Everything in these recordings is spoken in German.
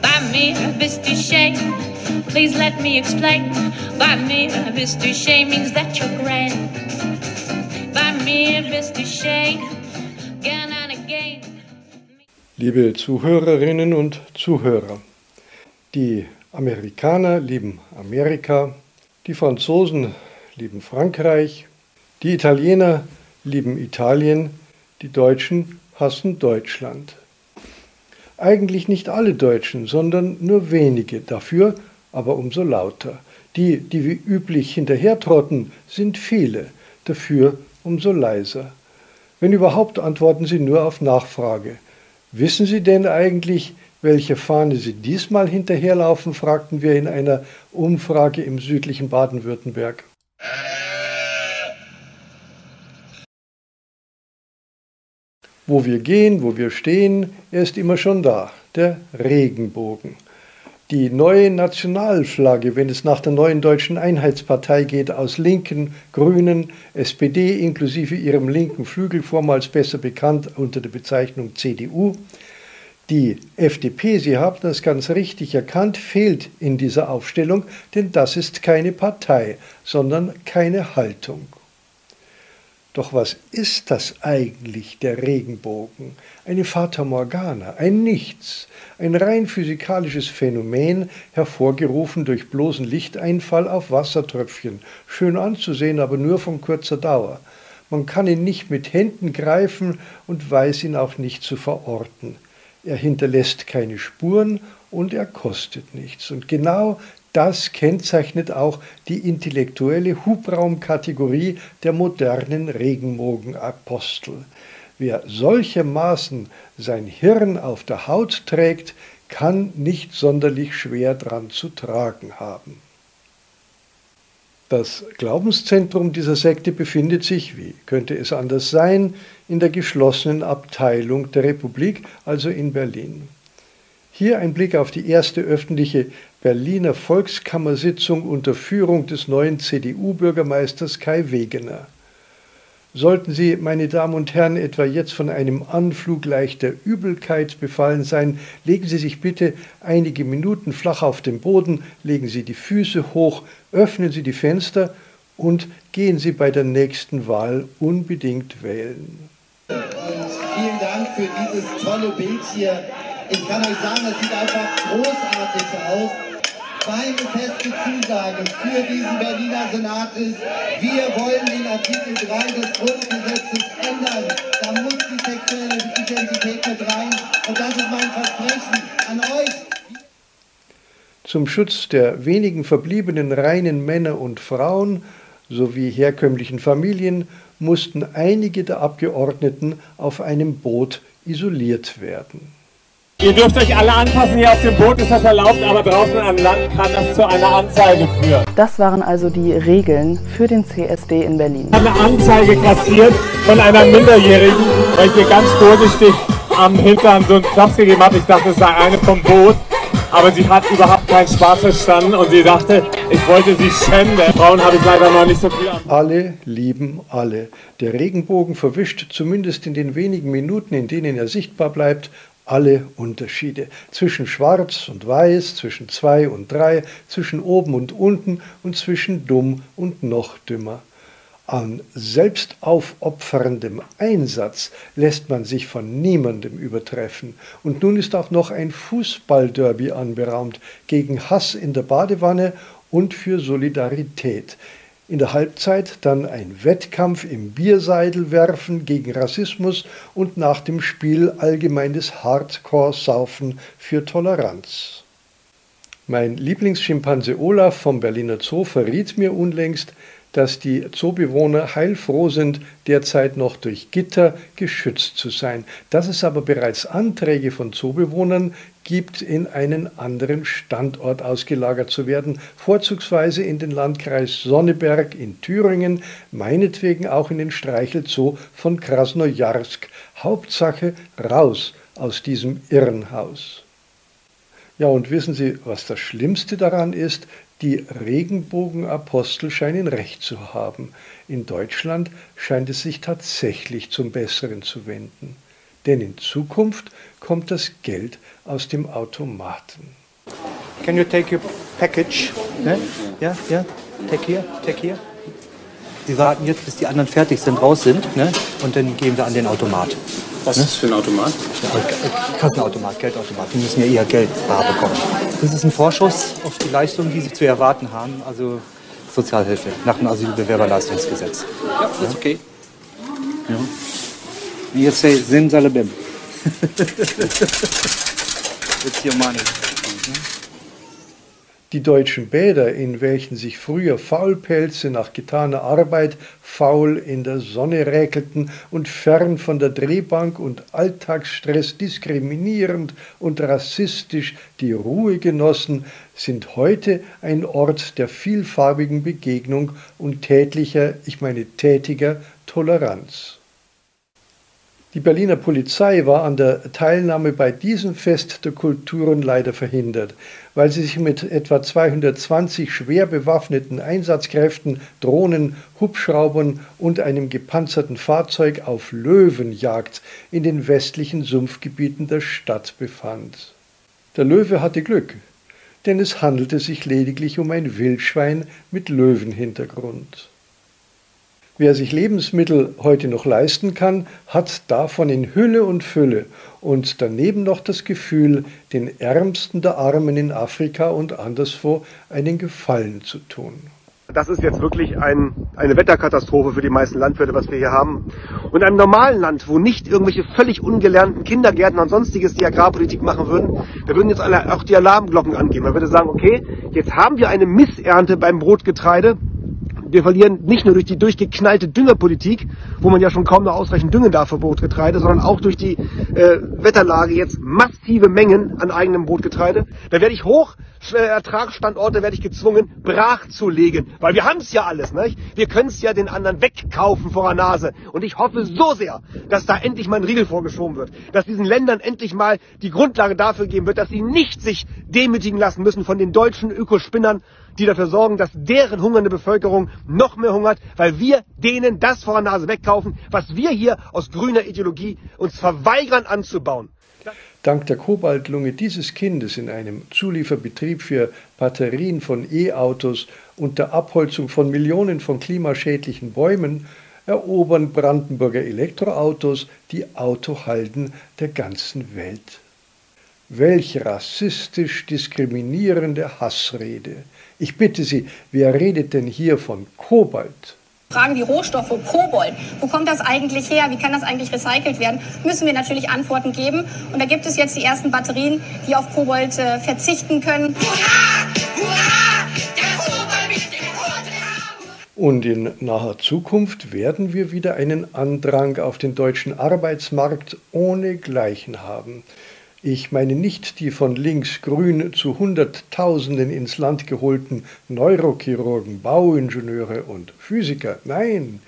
Bei mir bist du shame, please let me explain. Bei mir bist du shame means that you're grand. Bei mir bist du again. Liebe Zuhörerinnen und Zuhörer, die Amerikaner lieben Amerika, die Franzosen lieben Frankreich, die Italiener lieben Italien, die Deutschen hassen Deutschland. Eigentlich nicht alle Deutschen, sondern nur wenige, dafür aber umso lauter. Die, die wie üblich hinterhertrotten, sind viele, dafür umso leiser. Wenn überhaupt, antworten sie nur auf Nachfrage. Wissen Sie denn eigentlich, welche Fahne Sie diesmal hinterherlaufen? fragten wir in einer Umfrage im südlichen Baden-Württemberg. Wo wir gehen, wo wir stehen, er ist immer schon da, der Regenbogen. Die neue Nationalflagge, wenn es nach der neuen deutschen Einheitspartei geht, aus Linken, Grünen, SPD inklusive ihrem linken Flügel, vormals besser bekannt unter der Bezeichnung CDU. Die FDP, Sie haben das ganz richtig erkannt, fehlt in dieser Aufstellung, denn das ist keine Partei, sondern keine Haltung. Doch was ist das eigentlich, der Regenbogen? Eine Fata Morgana, ein Nichts, ein rein physikalisches Phänomen, hervorgerufen durch bloßen Lichteinfall auf Wassertröpfchen, schön anzusehen, aber nur von kurzer Dauer. Man kann ihn nicht mit Händen greifen und weiß ihn auch nicht zu verorten. Er hinterlässt keine Spuren und er kostet nichts. Und genau das kennzeichnet auch die intellektuelle Hubraumkategorie der modernen Regenbogenapostel. Wer solchermaßen sein Hirn auf der Haut trägt, kann nicht sonderlich schwer dran zu tragen haben. Das Glaubenszentrum dieser Sekte befindet sich, wie könnte es anders sein, in der geschlossenen Abteilung der Republik, also in Berlin. Hier ein Blick auf die erste öffentliche Berliner Volkskammersitzung unter Führung des neuen CDU-Bürgermeisters Kai Wegener. Sollten Sie, meine Damen und Herren, etwa jetzt von einem Anflug leichter Übelkeit befallen sein, legen Sie sich bitte einige Minuten flach auf den Boden, legen Sie die Füße hoch, öffnen Sie die Fenster und gehen Sie bei der nächsten Wahl unbedingt wählen. Und vielen Dank für dieses tolle Bild hier ich kann euch sagen, das sieht einfach großartig aus. Meine feste Zusage für diesen Berliner Senat ist, wir wollen den Artikel 3 des Grundgesetzes ändern. Da muss die sexuelle Identität mit rein. Und das ist mein Versprechen an euch. Zum Schutz der wenigen verbliebenen reinen Männer und Frauen sowie herkömmlichen Familien mussten einige der Abgeordneten auf einem Boot isoliert werden. Ihr dürft euch alle anfassen, hier auf dem Boot ist das erlaubt, aber draußen am Land kann das zu einer Anzeige führen. Das waren also die Regeln für den CSD in Berlin. Ich habe eine Anzeige kassiert von einer Minderjährigen, weil ich ihr ganz vorsichtig am Hintern so einen Klaps gegeben habe. Ich dachte, es sei eine vom Boot. Aber sie hat überhaupt keinen Spaß verstanden und sie dachte, ich wollte sie schänden. Frauen habe ich leider noch nicht so viel an. Alle lieben alle. Der Regenbogen verwischt zumindest in den wenigen Minuten, in denen er sichtbar bleibt, alle Unterschiede zwischen Schwarz und Weiß, zwischen zwei und drei, zwischen oben und unten und zwischen dumm und noch dümmer. An selbstaufopferndem Einsatz lässt man sich von niemandem übertreffen. Und nun ist auch noch ein Fußballderby anberaumt gegen Hass in der Badewanne und für Solidarität in der Halbzeit dann ein Wettkampf im Bierseidelwerfen gegen Rassismus und nach dem Spiel allgemeines Hardcore-Saufen für Toleranz. Mein Lieblingsschimpanse Olaf vom Berliner Zoo verriet mir unlängst, dass die Zoobewohner heilfroh sind, derzeit noch durch Gitter geschützt zu sein, dass es aber bereits Anträge von Zoobewohnern gibt, in einen anderen Standort ausgelagert zu werden, vorzugsweise in den Landkreis Sonneberg in Thüringen, meinetwegen auch in den Streichelzoo von Krasnojarsk. Hauptsache raus aus diesem Irrenhaus. Ja, und wissen Sie, was das Schlimmste daran ist? Die Regenbogenapostel scheinen recht zu haben. In Deutschland scheint es sich tatsächlich zum Besseren zu wenden. Denn in Zukunft kommt das Geld aus dem Automaten. Can you take your package? Ne? Ja, ja. Take here, take here. Wir warten jetzt, bis die anderen fertig sind, raus sind, ne? und dann gehen wir an den Automat. Was ist das für ein Automat? Ja, Kassenautomat, Geldautomat. Die müssen ja eher Geld bar bekommen. Das ist ein Vorschuss auf die Leistungen, die sie zu erwarten haben. Also Sozialhilfe nach dem Asylbewerberleistungsgesetz. Ja, das ist okay. Ja. You say Simsalabim. It's your money. Die deutschen Bäder, in welchen sich früher Faulpelze nach getaner Arbeit faul in der Sonne räkelten und fern von der Drehbank und Alltagsstress diskriminierend und rassistisch die Ruhe genossen, sind heute ein Ort der vielfarbigen Begegnung und tätlicher, ich meine tätiger Toleranz. Die Berliner Polizei war an der Teilnahme bei diesem Fest der Kulturen leider verhindert, weil sie sich mit etwa 220 schwer bewaffneten Einsatzkräften, Drohnen, Hubschraubern und einem gepanzerten Fahrzeug auf Löwenjagd in den westlichen Sumpfgebieten der Stadt befand. Der Löwe hatte Glück, denn es handelte sich lediglich um ein Wildschwein mit Löwenhintergrund. Wer sich Lebensmittel heute noch leisten kann, hat davon in Hülle und Fülle und daneben noch das Gefühl, den Ärmsten der Armen in Afrika und anderswo einen Gefallen zu tun. Das ist jetzt wirklich ein, eine Wetterkatastrophe für die meisten Landwirte, was wir hier haben. Und in einem normalen Land, wo nicht irgendwelche völlig ungelernten Kindergärtner und sonstiges die Agrarpolitik machen würden, da würden jetzt alle auch die Alarmglocken angehen. Man würde sagen, okay, jetzt haben wir eine Missernte beim Brotgetreide wir verlieren nicht nur durch die durchgeknallte Düngerpolitik, wo man ja schon kaum noch ausreichend düngen darf für Brotgetreide, sondern auch durch die äh, Wetterlage jetzt massive Mengen an eigenem Brotgetreide. Da werde ich hoch Ertragsstandorte werde ich gezwungen, brach zu legen. Weil wir haben es ja alles, nicht? Wir können es ja den anderen wegkaufen vor der Nase. Und ich hoffe so sehr, dass da endlich mal ein Riegel vorgeschoben wird. Dass diesen Ländern endlich mal die Grundlage dafür geben wird, dass sie nicht sich demütigen lassen müssen von den deutschen Ökospinnern, die dafür sorgen, dass deren hungernde Bevölkerung noch mehr hungert, weil wir denen das vor der Nase wegkaufen, was wir hier aus grüner Ideologie uns verweigern anzubauen. Dank der Kobaltlunge dieses Kindes in einem Zulieferbetrieb für Batterien von E-Autos und der Abholzung von Millionen von klimaschädlichen Bäumen erobern Brandenburger Elektroautos die Autohalden der ganzen Welt. Welch rassistisch diskriminierende Hassrede. Ich bitte Sie, wer redet denn hier von Kobalt? Fragen wie Rohstoffe, Kobold, wo kommt das eigentlich her, wie kann das eigentlich recycelt werden, müssen wir natürlich Antworten geben. Und da gibt es jetzt die ersten Batterien, die auf Kobold äh, verzichten können. Hurra! Hurra! Und in naher Zukunft werden wir wieder einen Andrang auf den deutschen Arbeitsmarkt ohne Gleichen haben. Ich meine nicht die von links-grün zu Hunderttausenden ins Land geholten Neurochirurgen, Bauingenieure und Physiker. Nein,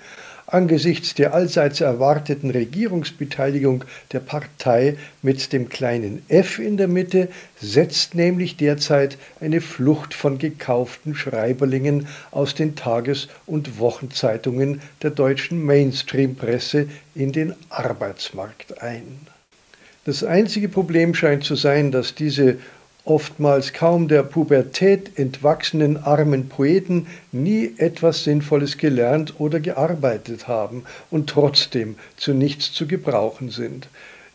angesichts der allseits erwarteten Regierungsbeteiligung der Partei mit dem kleinen f in der Mitte setzt nämlich derzeit eine Flucht von gekauften Schreiberlingen aus den Tages- und Wochenzeitungen der deutschen Mainstream-Presse in den Arbeitsmarkt ein. Das einzige Problem scheint zu sein, dass diese oftmals kaum der Pubertät entwachsenen armen Poeten nie etwas Sinnvolles gelernt oder gearbeitet haben und trotzdem zu nichts zu gebrauchen sind.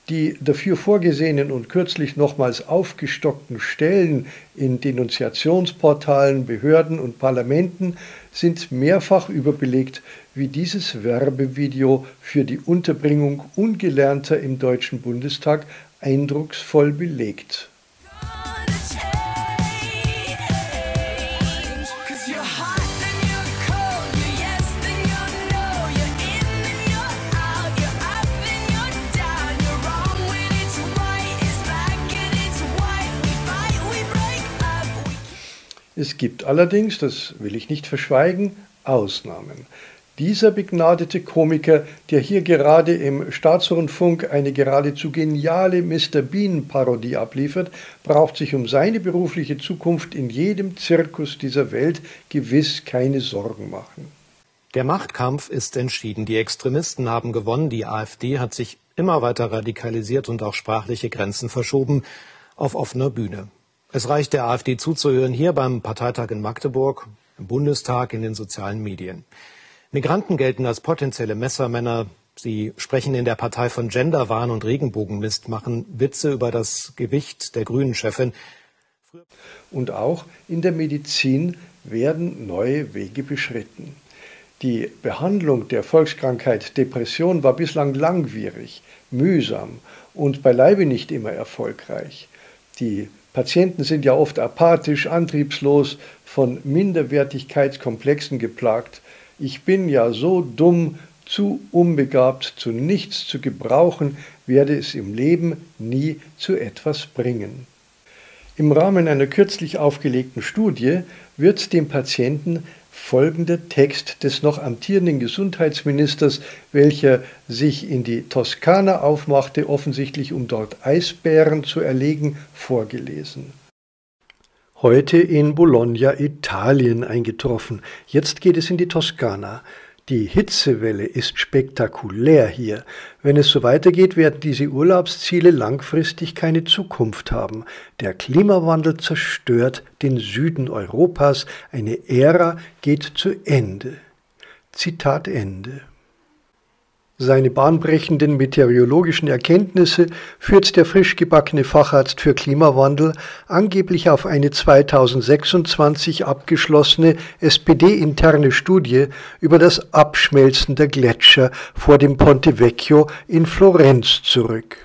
Die dafür vorgesehenen und kürzlich nochmals aufgestockten Stellen in Denunziationsportalen, Behörden und Parlamenten sind mehrfach überbelegt wie dieses Werbevideo für die Unterbringung Ungelernter im Deutschen Bundestag eindrucksvoll belegt. Es gibt allerdings, das will ich nicht verschweigen, Ausnahmen. Dieser begnadete Komiker, der hier gerade im Staatsrundfunk eine geradezu geniale Mr. Bean-Parodie abliefert, braucht sich um seine berufliche Zukunft in jedem Zirkus dieser Welt gewiss keine Sorgen machen. Der Machtkampf ist entschieden. Die Extremisten haben gewonnen. Die AfD hat sich immer weiter radikalisiert und auch sprachliche Grenzen verschoben auf offener Bühne. Es reicht der AfD zuzuhören hier beim Parteitag in Magdeburg, im Bundestag, in den sozialen Medien. Migranten gelten als potenzielle Messermänner. Sie sprechen in der Partei von Genderwahn und Regenbogenmist, machen Witze über das Gewicht der Grünen-Chefin. Und auch in der Medizin werden neue Wege beschritten. Die Behandlung der Volkskrankheit Depression war bislang langwierig, mühsam und beileibe nicht immer erfolgreich. Die Patienten sind ja oft apathisch, antriebslos, von Minderwertigkeitskomplexen geplagt. Ich bin ja so dumm, zu unbegabt, zu nichts zu gebrauchen, werde es im Leben nie zu etwas bringen. Im Rahmen einer kürzlich aufgelegten Studie wird dem Patienten folgender Text des noch amtierenden Gesundheitsministers, welcher sich in die Toskana aufmachte, offensichtlich um dort Eisbären zu erlegen, vorgelesen. Heute in Bologna, Italien eingetroffen. Jetzt geht es in die Toskana. Die Hitzewelle ist spektakulär hier. Wenn es so weitergeht, werden diese Urlaubsziele langfristig keine Zukunft haben. Der Klimawandel zerstört den Süden Europas. Eine Ära geht zu Ende. Zitat Ende. Seine bahnbrechenden meteorologischen Erkenntnisse führt der frisch gebackene Facharzt für Klimawandel angeblich auf eine 2026 abgeschlossene SPD-interne Studie über das Abschmelzen der Gletscher vor dem Ponte Vecchio in Florenz zurück.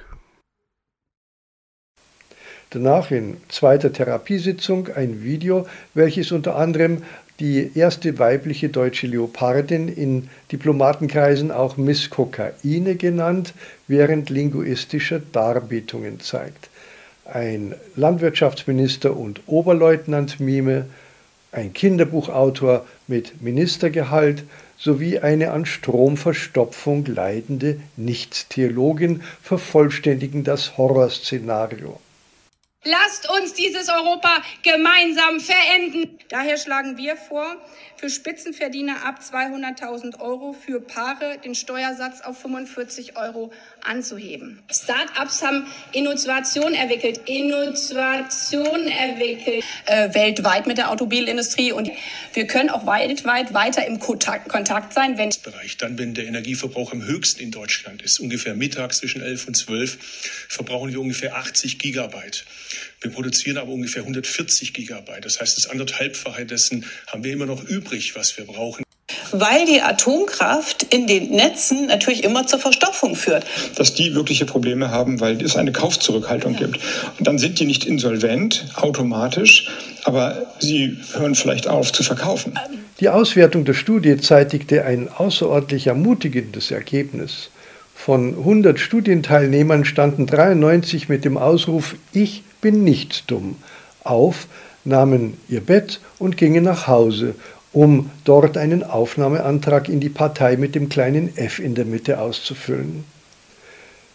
Danach in zweiter Therapiesitzung ein Video, welches unter anderem die erste weibliche deutsche Leopardin in Diplomatenkreisen auch Miss Kokaine genannt, während linguistischer Darbietungen zeigt. Ein Landwirtschaftsminister und Oberleutnant Mime, ein Kinderbuchautor mit Ministergehalt sowie eine an Stromverstopfung leidende Nichtstheologin vervollständigen das Horrorszenario. Lasst uns dieses Europa gemeinsam verenden. Daher schlagen wir vor, für Spitzenverdiener ab 200.000 Euro für Paare den Steuersatz auf 45 Euro anzuheben. Start-ups haben Innovation entwickelt, Innovation entwickelt, äh, weltweit mit der Automobilindustrie und wir können auch weltweit weiter im Kontakt, Kontakt sein, wenn Bereich. Dann, wenn der Energieverbrauch am höchsten in Deutschland ist, ungefähr mittags zwischen 11 und 12, verbrauchen wir ungefähr 80 Gigabyte. Wir produzieren aber ungefähr 140 Gigabyte. Das heißt, das anderthalbfache dessen haben wir immer noch übrig, was wir brauchen. Weil die Atomkraft in den Netzen natürlich immer zur Verstopfung führt. Dass die wirkliche Probleme haben, weil es eine Kaufzurückhaltung gibt. Und dann sind die nicht insolvent automatisch, aber sie hören vielleicht auf zu verkaufen. Die Auswertung der Studie zeitigte ein außerordentlich ermutigendes Ergebnis. Von 100 Studienteilnehmern standen 93 mit dem Ausruf Ich bin nicht dumm auf, nahmen ihr Bett und gingen nach Hause, um dort einen Aufnahmeantrag in die Partei mit dem kleinen F in der Mitte auszufüllen.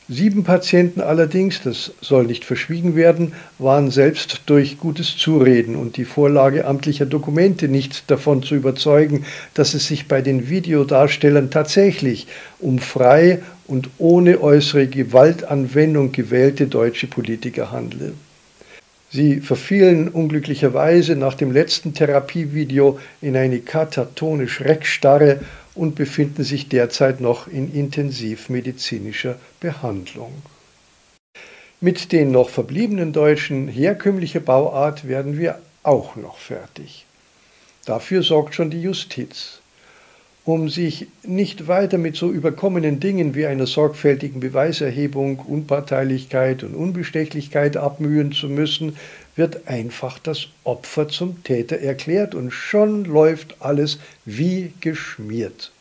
Sieben Patienten allerdings, das soll nicht verschwiegen werden, waren selbst durch gutes Zureden und die Vorlage amtlicher Dokumente nicht davon zu überzeugen, dass es sich bei den Videodarstellern tatsächlich um frei und ohne äußere Gewaltanwendung gewählte deutsche Politiker handle. Sie verfielen unglücklicherweise nach dem letzten Therapievideo in eine katatonisch-Reckstarre und befinden sich derzeit noch in intensivmedizinischer Behandlung. Mit den noch verbliebenen Deutschen herkömmlicher Bauart werden wir auch noch fertig. Dafür sorgt schon die Justiz um sich nicht weiter mit so überkommenen Dingen wie einer sorgfältigen Beweiserhebung, Unparteilichkeit und Unbestechlichkeit abmühen zu müssen, wird einfach das Opfer zum Täter erklärt und schon läuft alles wie geschmiert.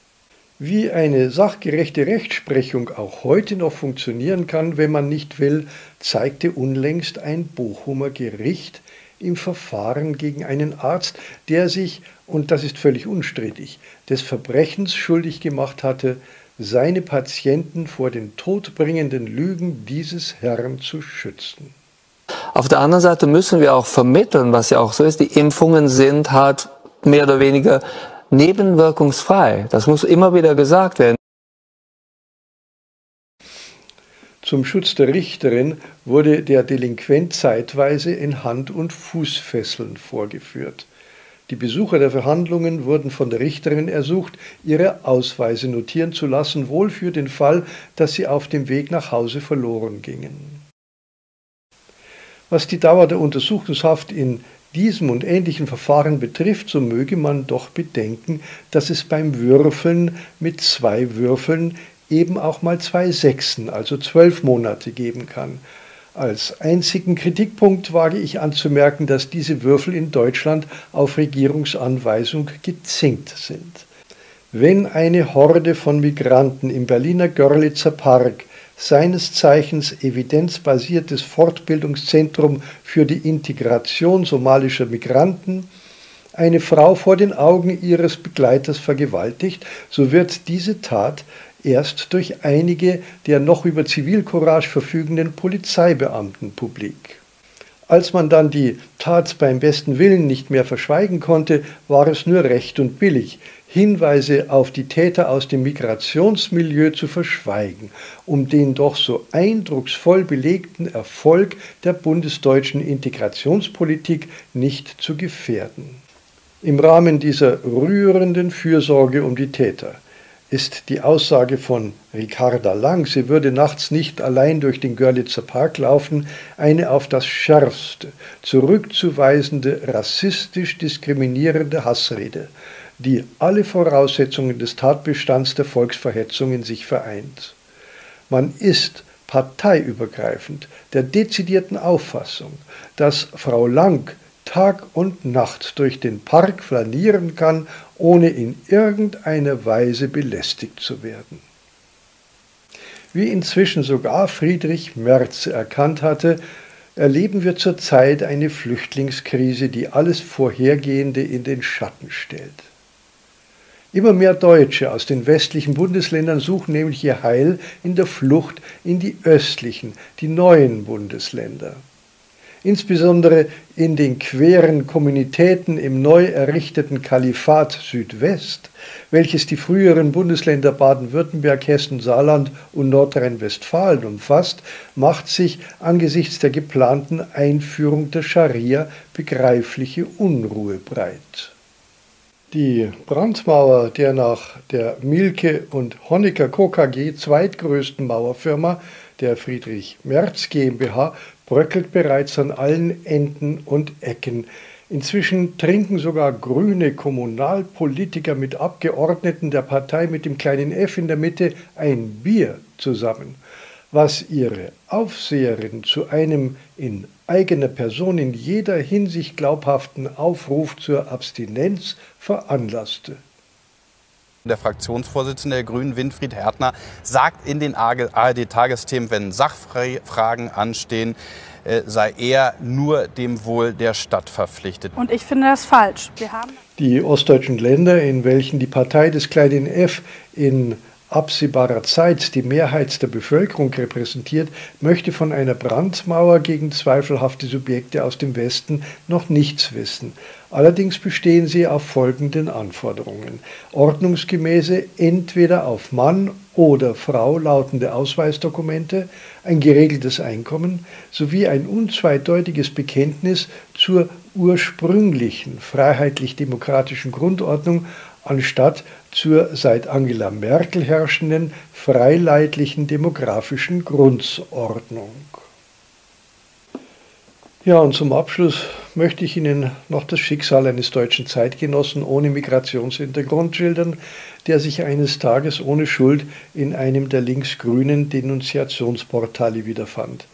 Wie eine sachgerechte Rechtsprechung auch heute noch funktionieren kann, wenn man nicht will, zeigte unlängst ein Bochumer Gericht im Verfahren gegen einen Arzt, der sich und das ist völlig unstrittig, des Verbrechens schuldig gemacht hatte, seine Patienten vor den todbringenden Lügen dieses Herrn zu schützen. Auf der anderen Seite müssen wir auch vermitteln, was ja auch so ist, die Impfungen sind halt mehr oder weniger nebenwirkungsfrei. Das muss immer wieder gesagt werden. Zum Schutz der Richterin wurde der Delinquent zeitweise in Hand- und Fußfesseln vorgeführt. Die Besucher der Verhandlungen wurden von der Richterin ersucht, ihre Ausweise notieren zu lassen, wohl für den Fall, dass sie auf dem Weg nach Hause verloren gingen. Was die Dauer der Untersuchungshaft in diesem und ähnlichen Verfahren betrifft, so möge man doch bedenken, dass es beim Würfeln mit zwei Würfeln eben auch mal zwei Sechsen, also zwölf Monate geben kann. Als einzigen Kritikpunkt wage ich anzumerken, dass diese Würfel in Deutschland auf Regierungsanweisung gezinkt sind. Wenn eine Horde von Migranten im Berliner Görlitzer Park seines Zeichens evidenzbasiertes Fortbildungszentrum für die Integration somalischer Migranten, eine Frau vor den Augen ihres Begleiters vergewaltigt, so wird diese Tat erst durch einige der noch über Zivilcourage verfügenden Polizeibeamten publik. Als man dann die Tat beim besten Willen nicht mehr verschweigen konnte, war es nur recht und billig, Hinweise auf die Täter aus dem Migrationsmilieu zu verschweigen, um den doch so eindrucksvoll belegten Erfolg der bundesdeutschen Integrationspolitik nicht zu gefährden. Im Rahmen dieser rührenden Fürsorge um die Täter ist die Aussage von Ricarda Lang, sie würde nachts nicht allein durch den Görlitzer Park laufen, eine auf das Schärfste zurückzuweisende, rassistisch diskriminierende Hassrede, die alle Voraussetzungen des Tatbestands der Volksverhetzung in sich vereint. Man ist parteiübergreifend der dezidierten Auffassung, dass Frau Lang Tag und Nacht durch den Park flanieren kann, ohne in irgendeiner Weise belästigt zu werden. Wie inzwischen sogar Friedrich Merz erkannt hatte, erleben wir zurzeit eine Flüchtlingskrise, die alles Vorhergehende in den Schatten stellt. Immer mehr Deutsche aus den westlichen Bundesländern suchen nämlich ihr Heil in der Flucht in die östlichen, die neuen Bundesländer insbesondere in den queren Kommunitäten im neu errichteten Kalifat Südwest, welches die früheren Bundesländer Baden-Württemberg, Hessen, Saarland und Nordrhein-Westfalen umfasst, macht sich angesichts der geplanten Einführung der Scharia begreifliche Unruhe breit. Die Brandmauer der nach der Milke und Honecker KKG zweitgrößten Mauerfirma der Friedrich Merz GmbH bröckelt bereits an allen Enden und Ecken. Inzwischen trinken sogar grüne Kommunalpolitiker mit Abgeordneten der Partei mit dem kleinen F in der Mitte ein Bier zusammen, was ihre Aufseherin zu einem in eigener Person in jeder Hinsicht glaubhaften Aufruf zur Abstinenz veranlasste. Der Fraktionsvorsitzende der Grünen, Winfried Härtner, sagt in den ARD-Tagesthemen, wenn Sachfragen anstehen, äh, sei er nur dem Wohl der Stadt verpflichtet. Und ich finde das falsch. die ostdeutschen Länder, in welchen die Partei des kleinen F in absehbarer Zeit die Mehrheit der Bevölkerung repräsentiert, möchte von einer Brandmauer gegen zweifelhafte Subjekte aus dem Westen noch nichts wissen. Allerdings bestehen sie auf folgenden Anforderungen. Ordnungsgemäße entweder auf Mann oder Frau lautende Ausweisdokumente, ein geregeltes Einkommen sowie ein unzweideutiges Bekenntnis zur ursprünglichen freiheitlich-demokratischen Grundordnung anstatt zur seit Angela Merkel herrschenden freileitlichen demografischen Grundordnung. Ja, und zum Abschluss möchte ich Ihnen noch das Schicksal eines deutschen Zeitgenossen ohne Migrationshintergrund schildern, der sich eines Tages ohne Schuld in einem der linksgrünen Denunziationsportale wiederfand.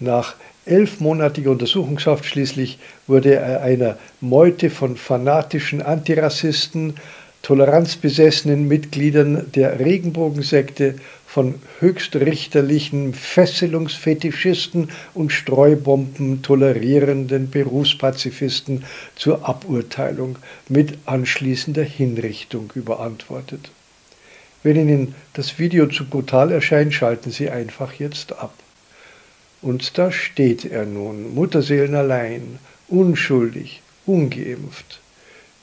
Nach elfmonatiger Untersuchungshaft schließlich wurde er einer Meute von fanatischen Antirassisten, toleranzbesessenen Mitgliedern der Regenbogensekte, von höchstrichterlichen Fesselungsfetischisten und Streubomben tolerierenden Berufspazifisten zur Aburteilung mit anschließender Hinrichtung überantwortet. Wenn Ihnen das Video zu brutal erscheint, schalten Sie einfach jetzt ab. Und da steht er nun, Mutterseelen allein, unschuldig, ungeimpft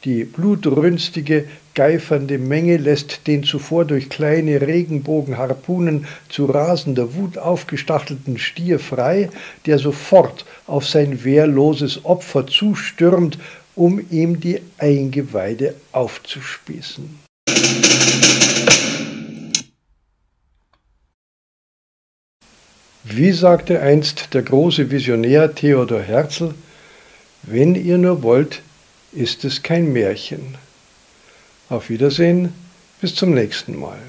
Die blutrünstige, geifernde Menge lässt den zuvor durch kleine Regenbogenharpunen zu rasender Wut aufgestachelten Stier frei, der sofort auf sein wehrloses Opfer zustürmt, um ihm die Eingeweide aufzuspießen. Wie sagte einst der große Visionär Theodor Herzl, wenn ihr nur wollt, ist es kein Märchen. Auf Wiedersehen, bis zum nächsten Mal.